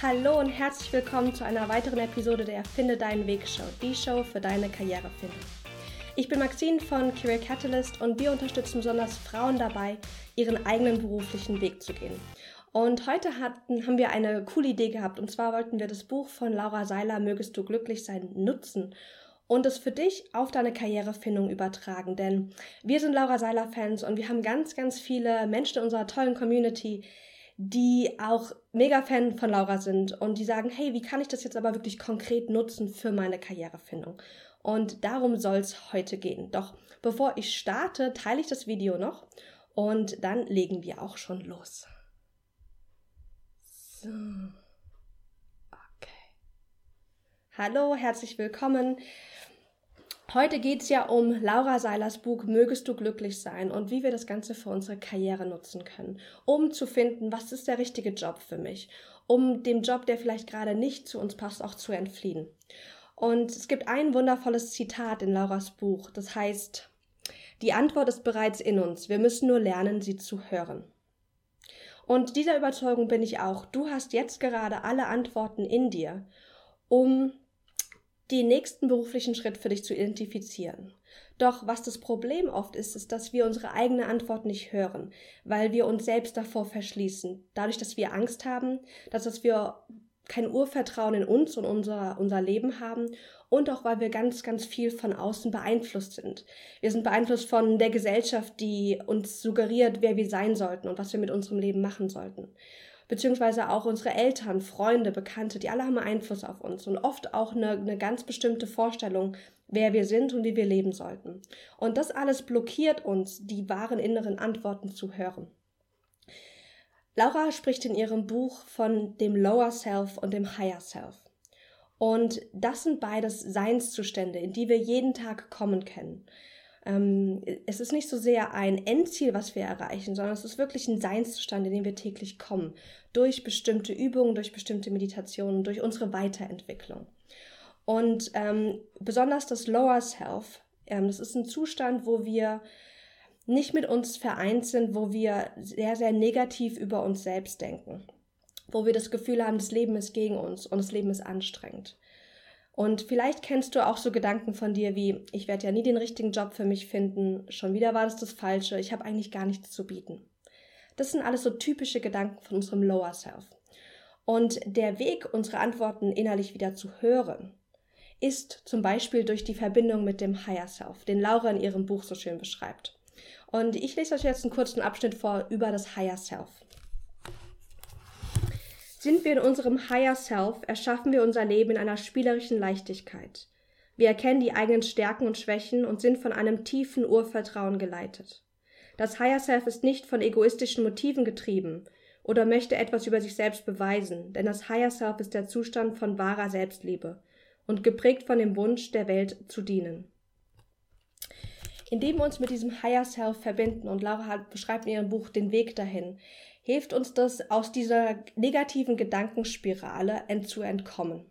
Hallo und herzlich willkommen zu einer weiteren Episode der Finde deinen Weg Show, die Show für deine Karrierefindung. Ich bin Maxine von Career Catalyst und wir unterstützen besonders Frauen dabei, ihren eigenen beruflichen Weg zu gehen. Und heute hatten, haben wir eine coole Idee gehabt und zwar wollten wir das Buch von Laura Seiler Mögest du glücklich sein nutzen und es für dich auf deine Karrierefindung übertragen. Denn wir sind Laura Seiler Fans und wir haben ganz, ganz viele Menschen in unserer tollen Community, die auch mega Fan von Laura sind und die sagen, hey, wie kann ich das jetzt aber wirklich konkret nutzen für meine Karrierefindung? Und darum soll es heute gehen. Doch bevor ich starte, teile ich das Video noch und dann legen wir auch schon los. So. Okay. Hallo, herzlich willkommen. Heute geht es ja um Laura Seilers Buch Mögest du glücklich sein und wie wir das Ganze für unsere Karriere nutzen können, um zu finden, was ist der richtige Job für mich, um dem Job, der vielleicht gerade nicht zu uns passt, auch zu entfliehen. Und es gibt ein wundervolles Zitat in Lauras Buch, das heißt, die Antwort ist bereits in uns, wir müssen nur lernen, sie zu hören. Und dieser Überzeugung bin ich auch. Du hast jetzt gerade alle Antworten in dir, um den nächsten beruflichen Schritt für dich zu identifizieren. Doch was das Problem oft ist, ist, dass wir unsere eigene Antwort nicht hören, weil wir uns selbst davor verschließen. Dadurch, dass wir Angst haben, dass wir kein Urvertrauen in uns und unser, unser Leben haben und auch weil wir ganz, ganz viel von außen beeinflusst sind. Wir sind beeinflusst von der Gesellschaft, die uns suggeriert, wer wir sein sollten und was wir mit unserem Leben machen sollten beziehungsweise auch unsere Eltern, Freunde, Bekannte, die alle haben Einfluss auf uns und oft auch eine, eine ganz bestimmte Vorstellung, wer wir sind und wie wir leben sollten. Und das alles blockiert uns, die wahren inneren Antworten zu hören. Laura spricht in ihrem Buch von dem Lower Self und dem Higher Self. Und das sind beides Seinszustände, in die wir jeden Tag kommen können ähm, es ist nicht so sehr ein Endziel, was wir erreichen, sondern es ist wirklich ein Seinszustand, in den wir täglich kommen. Durch bestimmte Übungen, durch bestimmte Meditationen, durch unsere Weiterentwicklung. Und ähm, besonders das Lower Self, ähm, das ist ein Zustand, wo wir nicht mit uns vereint sind, wo wir sehr, sehr negativ über uns selbst denken. Wo wir das Gefühl haben, das Leben ist gegen uns und das Leben ist anstrengend. Und vielleicht kennst du auch so Gedanken von dir wie, ich werde ja nie den richtigen Job für mich finden, schon wieder war das das Falsche, ich habe eigentlich gar nichts zu bieten. Das sind alles so typische Gedanken von unserem Lower Self. Und der Weg, unsere Antworten innerlich wieder zu hören, ist zum Beispiel durch die Verbindung mit dem Higher Self, den Laura in ihrem Buch so schön beschreibt. Und ich lese euch jetzt einen kurzen Abschnitt vor über das Higher Self. Sind wir in unserem Higher Self, erschaffen wir unser Leben in einer spielerischen Leichtigkeit. Wir erkennen die eigenen Stärken und Schwächen und sind von einem tiefen Urvertrauen geleitet. Das Higher Self ist nicht von egoistischen Motiven getrieben oder möchte etwas über sich selbst beweisen, denn das Higher Self ist der Zustand von wahrer Selbstliebe und geprägt von dem Wunsch, der Welt zu dienen. Indem wir uns mit diesem Higher Self verbinden, und Laura beschreibt in ihrem Buch den Weg dahin, hilft uns das, aus dieser negativen Gedankenspirale zu entkommen.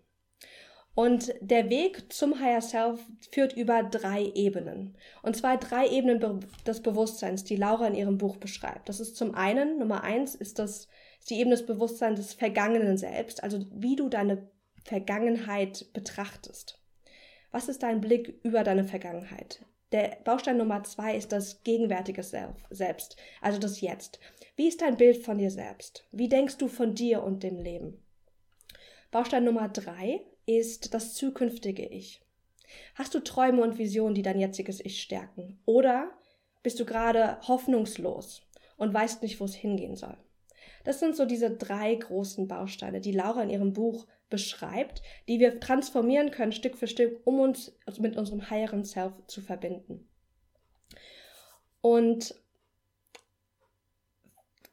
Und der Weg zum Higher Self führt über drei Ebenen. Und zwar drei Ebenen des Bewusstseins, die Laura in ihrem Buch beschreibt. Das ist zum einen, Nummer eins, ist das ist die Ebene des Bewusstseins des vergangenen Selbst, also wie du deine Vergangenheit betrachtest. Was ist dein Blick über deine Vergangenheit? Der Baustein Nummer zwei ist das gegenwärtige Selbst, also das Jetzt. Wie ist dein Bild von dir selbst? Wie denkst du von dir und dem Leben? Baustein Nummer drei ist das zukünftige Ich. Hast du Träume und Visionen, die dein jetziges Ich stärken? Oder bist du gerade hoffnungslos und weißt nicht, wo es hingehen soll? Das sind so diese drei großen Bausteine, die Laura in ihrem Buch beschreibt, die wir transformieren können Stück für Stück, um uns mit unserem Higher Self zu verbinden. Und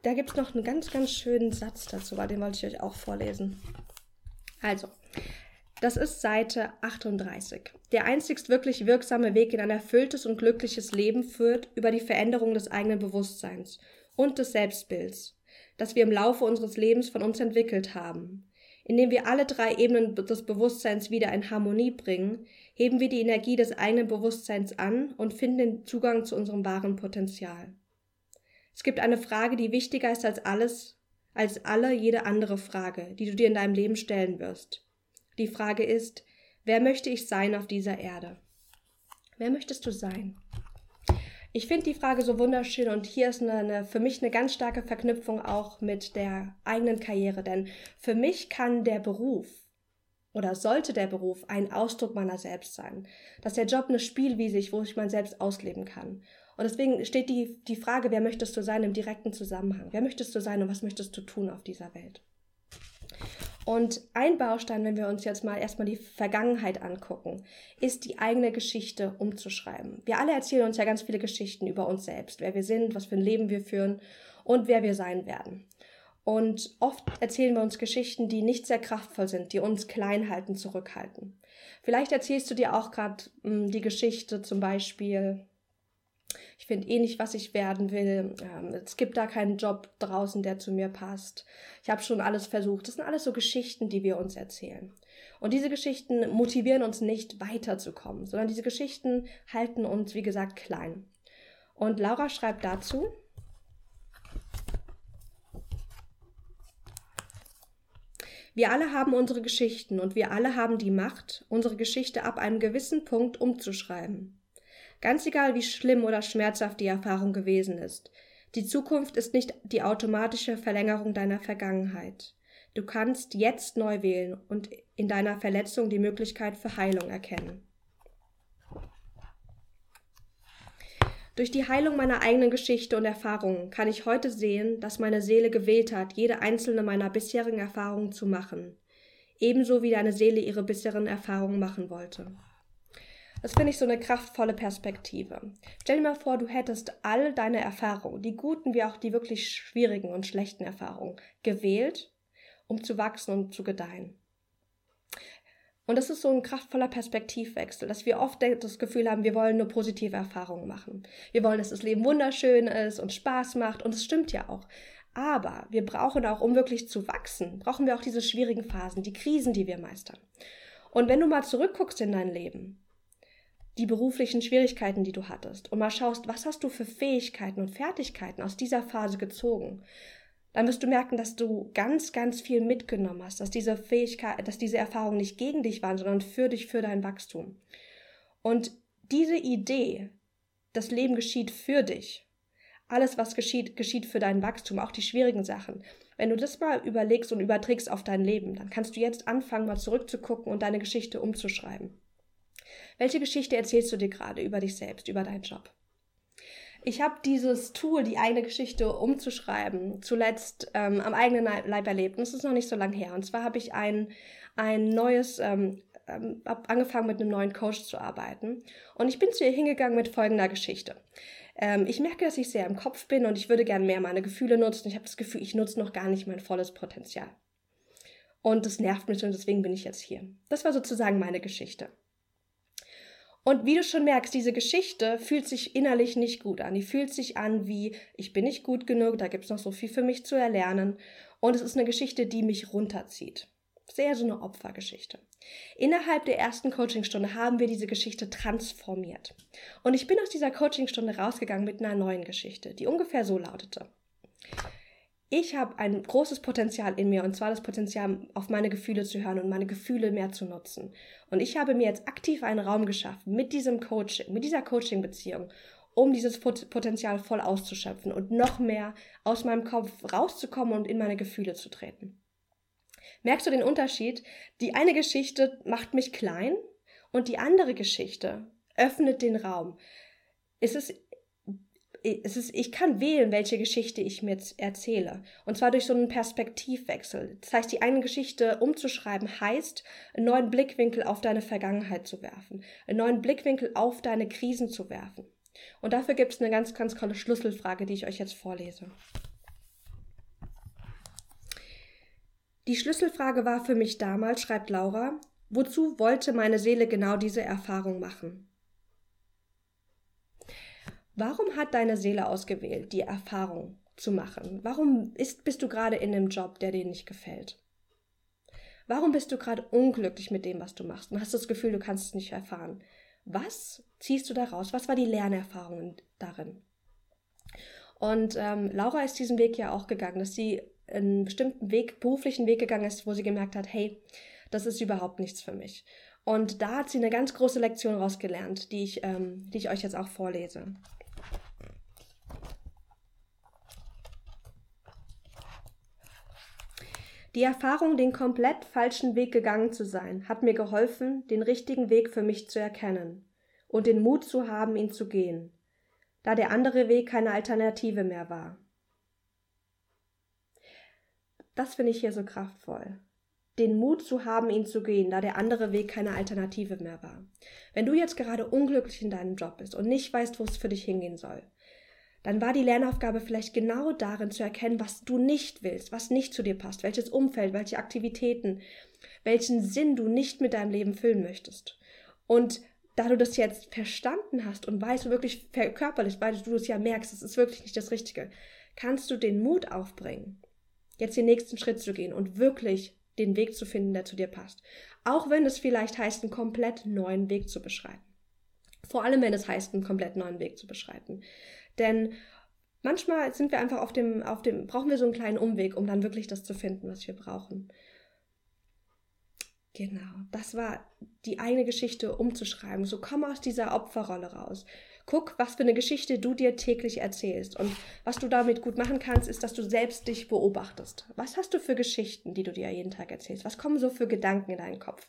da gibt es noch einen ganz, ganz schönen Satz dazu, den wollte ich euch auch vorlesen. Also, das ist Seite 38. Der einzigst wirklich wirksame Weg in ein erfülltes und glückliches Leben führt über die Veränderung des eigenen Bewusstseins und des Selbstbilds, das wir im Laufe unseres Lebens von uns entwickelt haben. Indem wir alle drei Ebenen des Bewusstseins wieder in Harmonie bringen, heben wir die Energie des eigenen Bewusstseins an und finden den Zugang zu unserem wahren Potenzial. Es gibt eine Frage, die wichtiger ist als alles, als alle jede andere Frage, die du dir in deinem Leben stellen wirst. Die Frage ist, wer möchte ich sein auf dieser Erde? Wer möchtest du sein? Ich finde die Frage so wunderschön und hier ist eine, eine, für mich eine ganz starke Verknüpfung auch mit der eigenen Karriere, denn für mich kann der Beruf oder sollte der Beruf ein Ausdruck meiner selbst sein, dass der Job eine Spielwiese ist, wo ich mein Selbst ausleben kann. Und deswegen steht die, die Frage, wer möchtest du sein, im direkten Zusammenhang. Wer möchtest du sein und was möchtest du tun auf dieser Welt? Und ein Baustein, wenn wir uns jetzt mal erstmal die Vergangenheit angucken, ist die eigene Geschichte umzuschreiben. Wir alle erzählen uns ja ganz viele Geschichten über uns selbst, wer wir sind, was für ein Leben wir führen und wer wir sein werden. Und oft erzählen wir uns Geschichten, die nicht sehr kraftvoll sind, die uns klein halten, zurückhalten. Vielleicht erzählst du dir auch gerade hm, die Geschichte zum Beispiel, ich finde eh nicht, was ich werden will. Ähm, es gibt da keinen Job draußen, der zu mir passt. Ich habe schon alles versucht. Das sind alles so Geschichten, die wir uns erzählen. Und diese Geschichten motivieren uns nicht weiterzukommen, sondern diese Geschichten halten uns, wie gesagt, klein. Und Laura schreibt dazu, Wir alle haben unsere Geschichten und wir alle haben die Macht, unsere Geschichte ab einem gewissen Punkt umzuschreiben. Ganz egal, wie schlimm oder schmerzhaft die Erfahrung gewesen ist. Die Zukunft ist nicht die automatische Verlängerung deiner Vergangenheit. Du kannst jetzt neu wählen und in deiner Verletzung die Möglichkeit für Heilung erkennen. Durch die Heilung meiner eigenen Geschichte und Erfahrungen kann ich heute sehen, dass meine Seele gewählt hat, jede einzelne meiner bisherigen Erfahrungen zu machen, ebenso wie deine Seele ihre bisherigen Erfahrungen machen wollte. Das finde ich so eine kraftvolle Perspektive. Stell dir mal vor, du hättest all deine Erfahrungen, die guten wie auch die wirklich schwierigen und schlechten Erfahrungen, gewählt, um zu wachsen und zu gedeihen. Und das ist so ein kraftvoller Perspektivwechsel, dass wir oft das Gefühl haben, wir wollen nur positive Erfahrungen machen. Wir wollen, dass das Leben wunderschön ist und Spaß macht und es stimmt ja auch. Aber wir brauchen auch, um wirklich zu wachsen, brauchen wir auch diese schwierigen Phasen, die Krisen, die wir meistern. Und wenn du mal zurückguckst in dein Leben, die beruflichen Schwierigkeiten, die du hattest und mal schaust, was hast du für Fähigkeiten und Fertigkeiten aus dieser Phase gezogen, dann wirst du merken, dass du ganz, ganz viel mitgenommen hast, dass diese Fähigkeit, dass diese Erfahrungen nicht gegen dich waren, sondern für dich, für dein Wachstum. Und diese Idee, das Leben geschieht für dich, alles, was geschieht, geschieht für dein Wachstum, auch die schwierigen Sachen. Wenn du das mal überlegst und überträgst auf dein Leben, dann kannst du jetzt anfangen, mal zurückzugucken und deine Geschichte umzuschreiben. Welche Geschichte erzählst du dir gerade über dich selbst, über deinen Job? Ich habe dieses Tool, die eigene Geschichte umzuschreiben, zuletzt ähm, am eigenen Leib erlebt. Und es ist noch nicht so lange her. Und zwar habe ich ein, ein neues, ähm, ähm, angefangen mit einem neuen Coach zu arbeiten. Und ich bin zu ihr hingegangen mit folgender Geschichte. Ähm, ich merke, dass ich sehr im Kopf bin und ich würde gerne mehr meine Gefühle nutzen. Ich habe das Gefühl, ich nutze noch gar nicht mein volles Potenzial. Und das nervt mich und deswegen bin ich jetzt hier. Das war sozusagen meine Geschichte. Und wie du schon merkst, diese Geschichte fühlt sich innerlich nicht gut an. Die fühlt sich an wie, ich bin nicht gut genug, da gibt es noch so viel für mich zu erlernen. Und es ist eine Geschichte, die mich runterzieht. Sehr so eine Opfergeschichte. Innerhalb der ersten Coachingstunde haben wir diese Geschichte transformiert. Und ich bin aus dieser Coachingstunde rausgegangen mit einer neuen Geschichte, die ungefähr so lautete ich habe ein großes Potenzial in mir und zwar das Potenzial, auf meine Gefühle zu hören und meine Gefühle mehr zu nutzen. Und ich habe mir jetzt aktiv einen Raum geschaffen mit diesem Coaching, mit dieser Coaching-Beziehung, um dieses Potenzial voll auszuschöpfen und noch mehr aus meinem Kopf rauszukommen und in meine Gefühle zu treten. Merkst du den Unterschied? Die eine Geschichte macht mich klein und die andere Geschichte öffnet den Raum. Es ist es ist, ich kann wählen, welche Geschichte ich mir erzähle. Und zwar durch so einen Perspektivwechsel. Das heißt, die eine Geschichte umzuschreiben heißt, einen neuen Blickwinkel auf deine Vergangenheit zu werfen, einen neuen Blickwinkel auf deine Krisen zu werfen. Und dafür gibt es eine ganz, ganz tolle Schlüsselfrage, die ich euch jetzt vorlese. Die Schlüsselfrage war für mich damals, schreibt Laura, wozu wollte meine Seele genau diese Erfahrung machen? Warum hat deine Seele ausgewählt, die Erfahrung zu machen? Warum ist, bist du gerade in einem Job, der dir nicht gefällt? Warum bist du gerade unglücklich mit dem, was du machst und hast das Gefühl, du kannst es nicht erfahren? Was ziehst du daraus? Was war die Lernerfahrung darin? Und ähm, Laura ist diesen Weg ja auch gegangen, dass sie einen bestimmten Weg, beruflichen Weg gegangen ist, wo sie gemerkt hat, hey, das ist überhaupt nichts für mich. Und da hat sie eine ganz große Lektion rausgelernt, die ich, ähm, die ich euch jetzt auch vorlese. Die Erfahrung, den komplett falschen Weg gegangen zu sein, hat mir geholfen, den richtigen Weg für mich zu erkennen und den Mut zu haben, ihn zu gehen, da der andere Weg keine Alternative mehr war. Das finde ich hier so kraftvoll. Den Mut zu haben, ihn zu gehen, da der andere Weg keine Alternative mehr war. Wenn du jetzt gerade unglücklich in deinem Job bist und nicht weißt, wo es für dich hingehen soll, dann war die Lernaufgabe vielleicht genau darin zu erkennen, was du nicht willst, was nicht zu dir passt, welches Umfeld, welche Aktivitäten, welchen Sinn du nicht mit deinem Leben füllen möchtest. Und da du das jetzt verstanden hast und weißt wirklich körperlich, weil du es ja merkst, es ist wirklich nicht das Richtige, kannst du den Mut aufbringen, jetzt den nächsten Schritt zu gehen und wirklich den Weg zu finden, der zu dir passt. Auch wenn es vielleicht heißt, einen komplett neuen Weg zu beschreiten. Vor allem, wenn es heißt, einen komplett neuen Weg zu beschreiten. Denn manchmal sind wir einfach auf dem, auf dem, brauchen wir so einen kleinen Umweg, um dann wirklich das zu finden, was wir brauchen. Genau, das war die eine Geschichte umzuschreiben. So komm aus dieser Opferrolle raus. Guck, was für eine Geschichte du dir täglich erzählst. Und was du damit gut machen kannst, ist, dass du selbst dich beobachtest. Was hast du für Geschichten, die du dir jeden Tag erzählst? Was kommen so für Gedanken in deinen Kopf?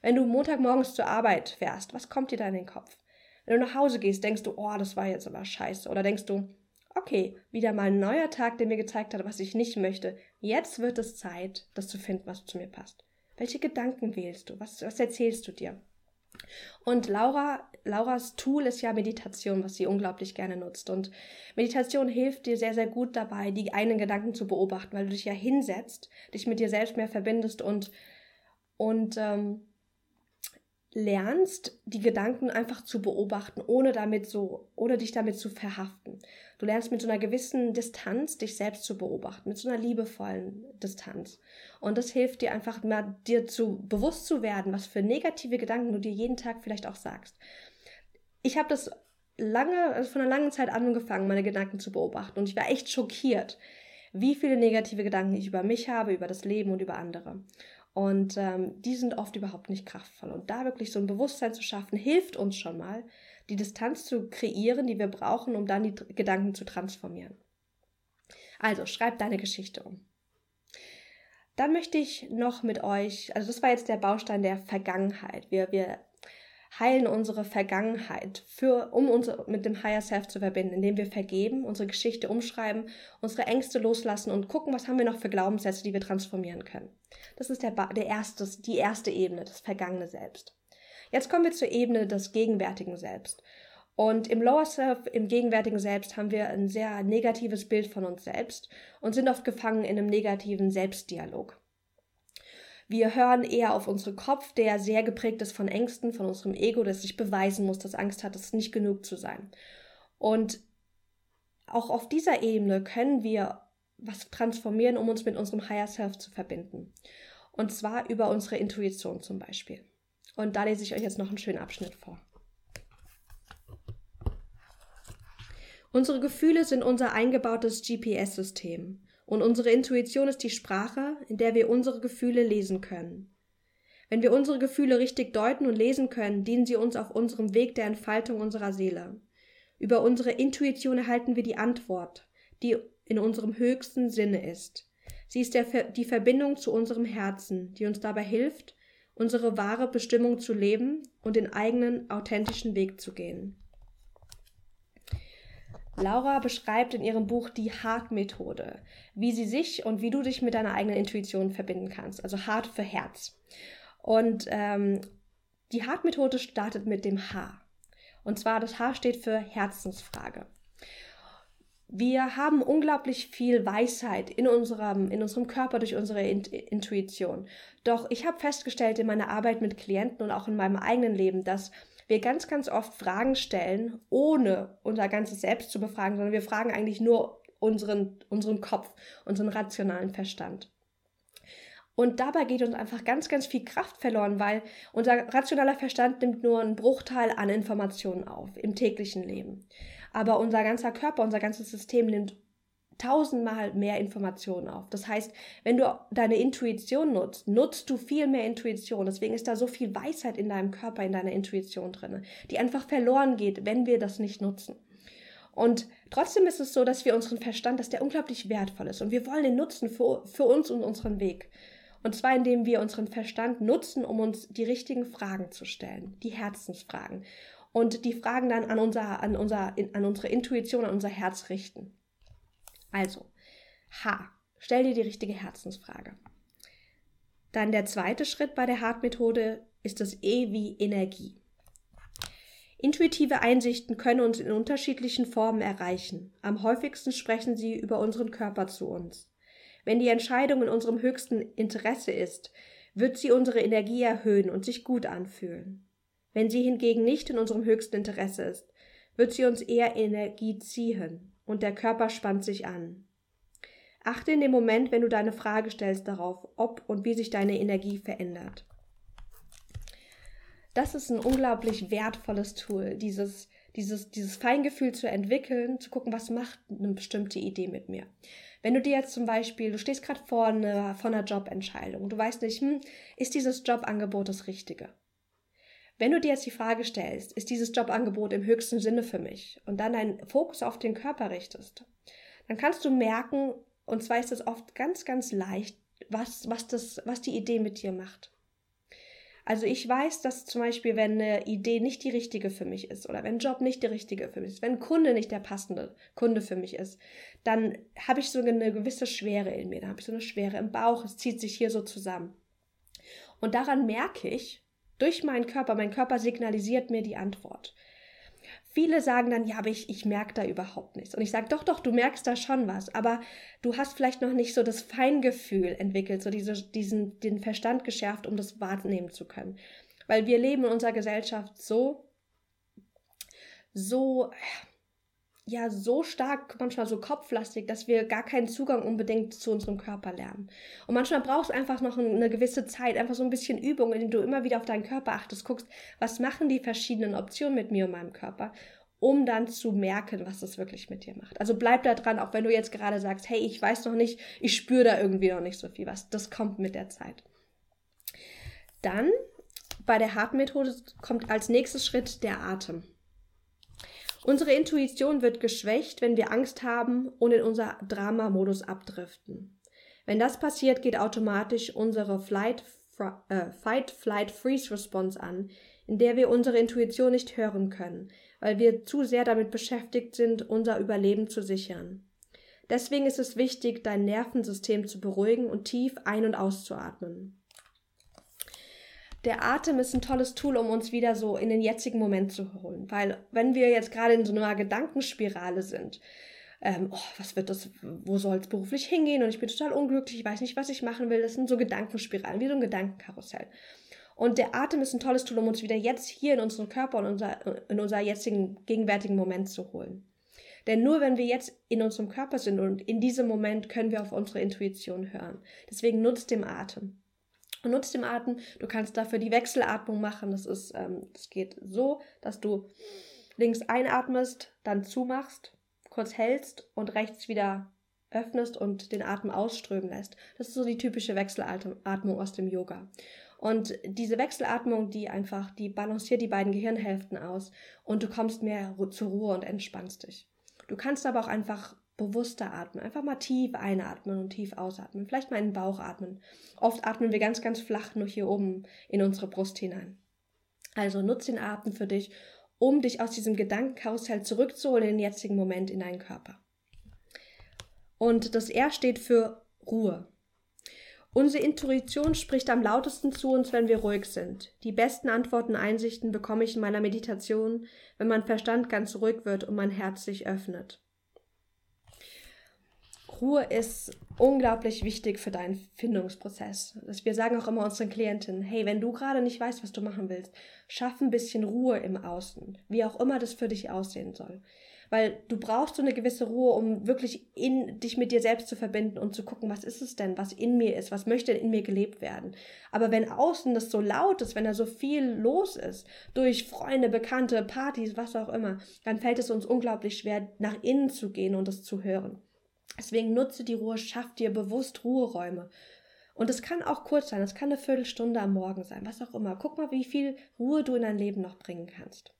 Wenn du Montagmorgens zur Arbeit fährst, was kommt dir da in den Kopf? Wenn du nach Hause gehst, denkst du, oh, das war jetzt aber scheiße. Oder denkst du, okay, wieder mal ein neuer Tag, der mir gezeigt hat, was ich nicht möchte. Jetzt wird es Zeit, das zu finden, was zu mir passt. Welche Gedanken wählst du? Was, was erzählst du dir? Und Laura, Lauras Tool ist ja Meditation, was sie unglaublich gerne nutzt. Und Meditation hilft dir sehr, sehr gut dabei, die eigenen Gedanken zu beobachten, weil du dich ja hinsetzt, dich mit dir selbst mehr verbindest und, und ähm, lernst, die Gedanken einfach zu beobachten, ohne damit so, ohne dich damit zu verhaften. Du lernst mit so einer gewissen Distanz, dich selbst zu beobachten, mit so einer liebevollen Distanz. Und das hilft dir einfach mal, dir zu bewusst zu werden, was für negative Gedanken du dir jeden Tag vielleicht auch sagst. Ich habe das lange, also von einer langen Zeit angefangen, meine Gedanken zu beobachten. Und ich war echt schockiert, wie viele negative Gedanken ich über mich habe, über das Leben und über andere. Und ähm, die sind oft überhaupt nicht kraftvoll. Und da wirklich so ein Bewusstsein zu schaffen, hilft uns schon mal, die Distanz zu kreieren, die wir brauchen, um dann die Gedanken zu transformieren. Also schreib deine Geschichte um. Dann möchte ich noch mit euch, also das war jetzt der Baustein der Vergangenheit. Wir, wir heilen unsere Vergangenheit, für, um uns mit dem Higher Self zu verbinden, indem wir vergeben, unsere Geschichte umschreiben, unsere Ängste loslassen und gucken, was haben wir noch für Glaubenssätze, die wir transformieren können. Das ist der, der erste, die erste Ebene, das vergangene Selbst. Jetzt kommen wir zur Ebene des gegenwärtigen Selbst. Und im Lower Self, im gegenwärtigen Selbst, haben wir ein sehr negatives Bild von uns selbst und sind oft gefangen in einem negativen Selbstdialog. Wir hören eher auf unseren Kopf, der sehr geprägt ist von Ängsten, von unserem Ego, das sich beweisen muss, das Angst hat, es nicht genug zu sein. Und auch auf dieser Ebene können wir was transformieren, um uns mit unserem Higher Self zu verbinden. Und zwar über unsere Intuition zum Beispiel. Und da lese ich euch jetzt noch einen schönen Abschnitt vor. Unsere Gefühle sind unser eingebautes GPS-System. Und unsere Intuition ist die Sprache, in der wir unsere Gefühle lesen können. Wenn wir unsere Gefühle richtig deuten und lesen können, dienen sie uns auf unserem Weg der Entfaltung unserer Seele. Über unsere Intuition erhalten wir die Antwort, die in unserem höchsten Sinne ist. Sie ist der, die Verbindung zu unserem Herzen, die uns dabei hilft, unsere wahre Bestimmung zu leben und den eigenen authentischen Weg zu gehen. Laura beschreibt in ihrem Buch die Heart-Methode, wie sie sich und wie du dich mit deiner eigenen Intuition verbinden kannst. Also Heart für Herz. Und ähm, die Heart-Methode startet mit dem H. Und zwar das H steht für Herzensfrage. Wir haben unglaublich viel Weisheit in unserem, in unserem Körper durch unsere Intuition. Doch ich habe festgestellt in meiner Arbeit mit Klienten und auch in meinem eigenen Leben, dass wir ganz, ganz oft Fragen stellen, ohne unser ganzes Selbst zu befragen, sondern wir fragen eigentlich nur unseren, unseren Kopf, unseren rationalen Verstand. Und dabei geht uns einfach ganz, ganz viel Kraft verloren, weil unser rationaler Verstand nimmt nur einen Bruchteil an Informationen auf im täglichen Leben. Aber unser ganzer Körper, unser ganzes System nimmt tausendmal mehr Informationen auf. Das heißt, wenn du deine Intuition nutzt, nutzt du viel mehr Intuition. Deswegen ist da so viel Weisheit in deinem Körper, in deiner Intuition drin, die einfach verloren geht, wenn wir das nicht nutzen. Und trotzdem ist es so, dass wir unseren Verstand, dass der unglaublich wertvoll ist und wir wollen ihn nutzen für, für uns und unseren Weg. Und zwar indem wir unseren Verstand nutzen, um uns die richtigen Fragen zu stellen, die Herzensfragen. Und die Fragen dann an, unser, an, unser, an unsere Intuition, an unser Herz richten. Also, H. Stell dir die richtige Herzensfrage. Dann der zweite Schritt bei der Hart-Methode ist das E wie Energie. Intuitive Einsichten können uns in unterschiedlichen Formen erreichen. Am häufigsten sprechen sie über unseren Körper zu uns. Wenn die Entscheidung in unserem höchsten Interesse ist, wird sie unsere Energie erhöhen und sich gut anfühlen. Wenn sie hingegen nicht in unserem höchsten Interesse ist, wird sie uns eher Energie ziehen und der Körper spannt sich an. Achte in dem Moment, wenn du deine Frage stellst, darauf, ob und wie sich deine Energie verändert. Das ist ein unglaublich wertvolles Tool, dieses, dieses, dieses Feingefühl zu entwickeln, zu gucken, was macht eine bestimmte Idee mit mir. Wenn du dir jetzt zum Beispiel, du stehst gerade vor einer, vor einer Jobentscheidung, du weißt nicht, hm, ist dieses Jobangebot das Richtige? Wenn du dir jetzt die Frage stellst, ist dieses Jobangebot im höchsten Sinne für mich und dann deinen Fokus auf den Körper richtest, dann kannst du merken, und zwar ist es oft ganz, ganz leicht, was, was, das, was die Idee mit dir macht. Also ich weiß, dass zum Beispiel, wenn eine Idee nicht die richtige für mich ist oder wenn ein Job nicht der richtige für mich ist, wenn ein Kunde nicht der passende Kunde für mich ist, dann habe ich so eine gewisse Schwere in mir, dann habe ich so eine Schwere im Bauch, es zieht sich hier so zusammen. Und daran merke ich, durch meinen Körper, mein Körper signalisiert mir die Antwort. Viele sagen dann, ja, aber ich, ich merke da überhaupt nichts. Und ich sage, doch, doch, du merkst da schon was, aber du hast vielleicht noch nicht so das Feingefühl entwickelt, so diese, diesen, den Verstand geschärft, um das wahrnehmen zu können. Weil wir leben in unserer Gesellschaft so, so, ja so stark, manchmal so kopflastig, dass wir gar keinen Zugang unbedingt zu unserem Körper lernen. Und manchmal brauchst du einfach noch eine gewisse Zeit, einfach so ein bisschen Übung, indem du immer wieder auf deinen Körper achtest, guckst, was machen die verschiedenen Optionen mit mir und meinem Körper, um dann zu merken, was das wirklich mit dir macht. Also bleib da dran, auch wenn du jetzt gerade sagst, hey, ich weiß noch nicht, ich spüre da irgendwie noch nicht so viel was. Das kommt mit der Zeit. Dann bei der Hartmethode kommt als nächstes Schritt der Atem. Unsere Intuition wird geschwächt, wenn wir Angst haben und in unser Drama-Modus abdriften. Wenn das passiert, geht automatisch unsere Flight, äh, Fight, Flight, Freeze Response an, in der wir unsere Intuition nicht hören können, weil wir zu sehr damit beschäftigt sind, unser Überleben zu sichern. Deswegen ist es wichtig, dein Nervensystem zu beruhigen und tief ein- und auszuatmen der Atem ist ein tolles Tool, um uns wieder so in den jetzigen Moment zu holen. Weil wenn wir jetzt gerade in so einer Gedankenspirale sind, ähm, oh, was wird das, wo soll es beruflich hingehen und ich bin total unglücklich, ich weiß nicht, was ich machen will, das sind so Gedankenspiralen, wie so ein Gedankenkarussell. Und der Atem ist ein tolles Tool, um uns wieder jetzt hier in unseren Körper und unser, in unser jetzigen, gegenwärtigen Moment zu holen. Denn nur wenn wir jetzt in unserem Körper sind und in diesem Moment können wir auf unsere Intuition hören. Deswegen nutzt den Atem. Und nutzt den Atem. Du kannst dafür die Wechselatmung machen. Das ist, ähm, das geht so, dass du links einatmest, dann zumachst, kurz hältst und rechts wieder öffnest und den Atem ausströmen lässt. Das ist so die typische Wechselatmung aus dem Yoga. Und diese Wechselatmung, die einfach, die balanciert die beiden Gehirnhälften aus und du kommst mehr zur Ruhe und entspannst dich. Du kannst aber auch einfach bewusster atmen. Einfach mal tief einatmen und tief ausatmen. Vielleicht mal in den Bauch atmen. Oft atmen wir ganz, ganz flach nur hier oben in unsere Brust hinein. Also nutze den Atem für dich, um dich aus diesem Gedankenkarussell zurückzuholen in den jetzigen Moment in deinen Körper. Und das R steht für Ruhe. Unsere Intuition spricht am lautesten zu uns, wenn wir ruhig sind. Die besten Antworten und Einsichten bekomme ich in meiner Meditation, wenn mein Verstand ganz ruhig wird und mein Herz sich öffnet. Ruhe ist unglaublich wichtig für deinen Findungsprozess. Wir sagen auch immer unseren Klientinnen, hey, wenn du gerade nicht weißt, was du machen willst, schaff ein bisschen Ruhe im Außen, wie auch immer das für dich aussehen soll. Weil du brauchst so eine gewisse Ruhe, um wirklich in dich mit dir selbst zu verbinden und zu gucken, was ist es denn, was in mir ist, was möchte in mir gelebt werden. Aber wenn außen das so laut ist, wenn da so viel los ist, durch Freunde, Bekannte, Partys, was auch immer, dann fällt es uns unglaublich schwer, nach innen zu gehen und das zu hören. Deswegen nutze die Ruhe, schaff dir bewusst Ruheräume. Und es kann auch kurz sein, es kann eine Viertelstunde am Morgen sein, was auch immer. Guck mal, wie viel Ruhe du in dein Leben noch bringen kannst.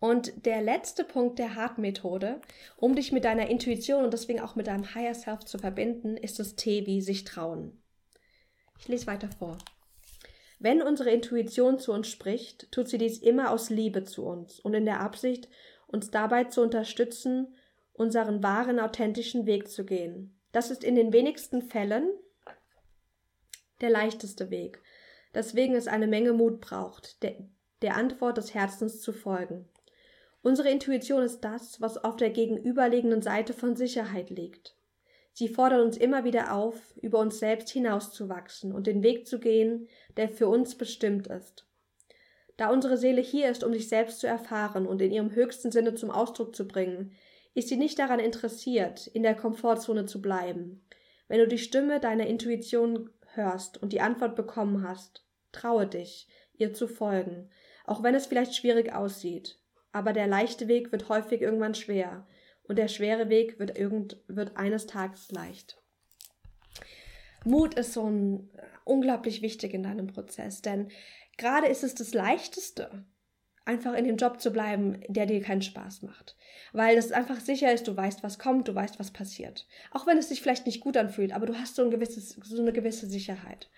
Und der letzte Punkt der Hart-Methode, um dich mit deiner Intuition und deswegen auch mit deinem Higher Self zu verbinden, ist das T wie sich trauen. Ich lese weiter vor. Wenn unsere Intuition zu uns spricht, tut sie dies immer aus Liebe zu uns und in der Absicht, uns dabei zu unterstützen, unseren wahren, authentischen Weg zu gehen. Das ist in den wenigsten Fällen der leichteste Weg, deswegen es eine Menge Mut braucht, der, der Antwort des Herzens zu folgen. Unsere Intuition ist das, was auf der gegenüberliegenden Seite von Sicherheit liegt. Sie fordert uns immer wieder auf, über uns selbst hinauszuwachsen und den Weg zu gehen, der für uns bestimmt ist. Da unsere Seele hier ist, um sich selbst zu erfahren und in ihrem höchsten Sinne zum Ausdruck zu bringen, ist sie nicht daran interessiert, in der Komfortzone zu bleiben. Wenn du die Stimme deiner Intuition hörst und die Antwort bekommen hast, traue dich, ihr zu folgen, auch wenn es vielleicht schwierig aussieht aber der leichte Weg wird häufig irgendwann schwer und der schwere Weg wird, irgend, wird eines Tages leicht. Mut ist so ein, unglaublich wichtig in deinem Prozess, denn gerade ist es das Leichteste, einfach in dem Job zu bleiben, der dir keinen Spaß macht. Weil es einfach sicher ist, du weißt, was kommt, du weißt, was passiert. Auch wenn es sich vielleicht nicht gut anfühlt, aber du hast so, ein gewisses, so eine gewisse Sicherheit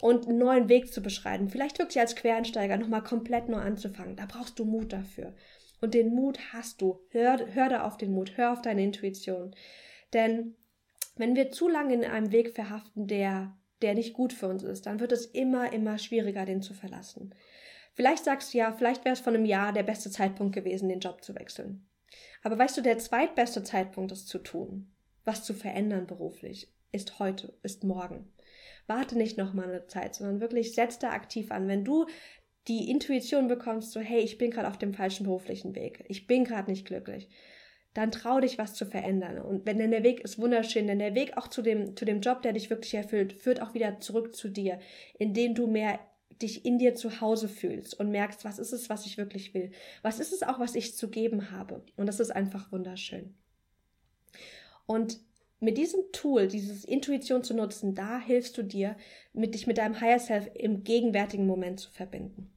und einen neuen Weg zu beschreiten. Vielleicht wirklich als Quereinsteiger nochmal komplett neu anzufangen. Da brauchst du Mut dafür. Und den Mut hast du. Hör, hör da auf den Mut, hör auf deine Intuition. Denn wenn wir zu lange in einem Weg verhaften, der, der nicht gut für uns ist, dann wird es immer, immer schwieriger, den zu verlassen. Vielleicht sagst du ja, vielleicht wäre es von einem Jahr der beste Zeitpunkt gewesen, den Job zu wechseln. Aber weißt du, der zweitbeste Zeitpunkt, das zu tun, was zu verändern beruflich, ist heute, ist morgen warte nicht noch mal eine Zeit, sondern wirklich setz da aktiv an. Wenn du die Intuition bekommst, so hey, ich bin gerade auf dem falschen beruflichen Weg, ich bin gerade nicht glücklich, dann trau dich, was zu verändern. Und wenn denn der Weg ist wunderschön, denn der Weg auch zu dem, zu dem Job, der dich wirklich erfüllt, führt auch wieder zurück zu dir, indem du mehr dich in dir zu Hause fühlst und merkst, was ist es, was ich wirklich will? Was ist es auch, was ich zu geben habe? Und das ist einfach wunderschön. Und mit diesem Tool, dieses Intuition zu nutzen, da hilfst du dir, mit dich mit deinem Higher Self im gegenwärtigen Moment zu verbinden.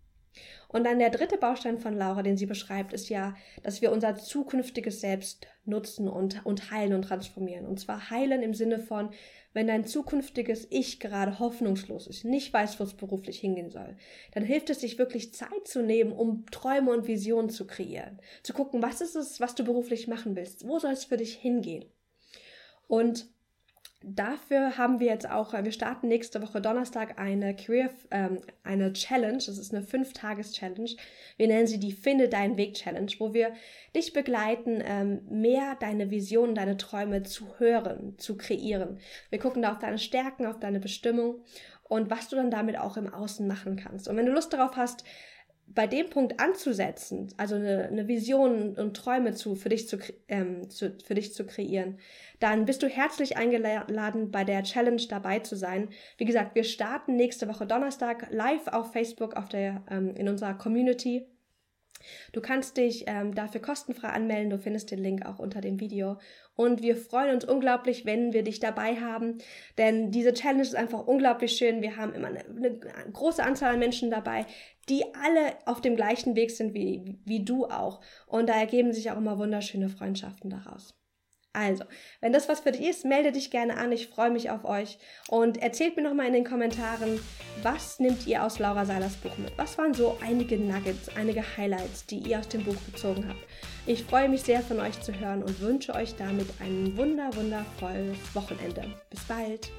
Und dann der dritte Baustein von Laura, den sie beschreibt, ist ja, dass wir unser zukünftiges Selbst nutzen und, und heilen und transformieren. Und zwar heilen im Sinne von, wenn dein zukünftiges Ich gerade hoffnungslos ist, nicht weiß, wo es beruflich hingehen soll, dann hilft es sich wirklich Zeit zu nehmen, um Träume und Visionen zu kreieren. Zu gucken, was ist es, was du beruflich machen willst? Wo soll es für dich hingehen? Und dafür haben wir jetzt auch, wir starten nächste Woche Donnerstag eine Career, ähm, eine Challenge. Das ist eine Fünf-Tages-Challenge. Wir nennen sie die Finde deinen Weg Challenge, wo wir dich begleiten, ähm, mehr deine Visionen, deine Träume zu hören, zu kreieren. Wir gucken da auf deine Stärken, auf deine Bestimmung und was du dann damit auch im Außen machen kannst. Und wenn du Lust darauf hast, bei dem Punkt anzusetzen, also eine, eine Vision und Träume zu, für, dich zu, ähm, zu, für dich zu kreieren, dann bist du herzlich eingeladen, bei der Challenge dabei zu sein. Wie gesagt, wir starten nächste Woche Donnerstag live auf Facebook auf der, ähm, in unserer Community. Du kannst dich ähm, dafür kostenfrei anmelden. Du findest den Link auch unter dem Video. Und wir freuen uns unglaublich, wenn wir dich dabei haben, denn diese Challenge ist einfach unglaublich schön. Wir haben immer eine, eine große Anzahl an Menschen dabei, die alle auf dem gleichen Weg sind wie, wie du auch. Und da ergeben sich auch immer wunderschöne Freundschaften daraus. Also, wenn das was für dich ist, melde dich gerne an. Ich freue mich auf euch. Und erzählt mir nochmal in den Kommentaren, was nimmt ihr aus Laura Seilers Buch mit? Was waren so einige Nuggets, einige Highlights, die ihr aus dem Buch gezogen habt? Ich freue mich sehr von euch zu hören und wünsche euch damit ein wunder, wundervolles Wochenende. Bis bald!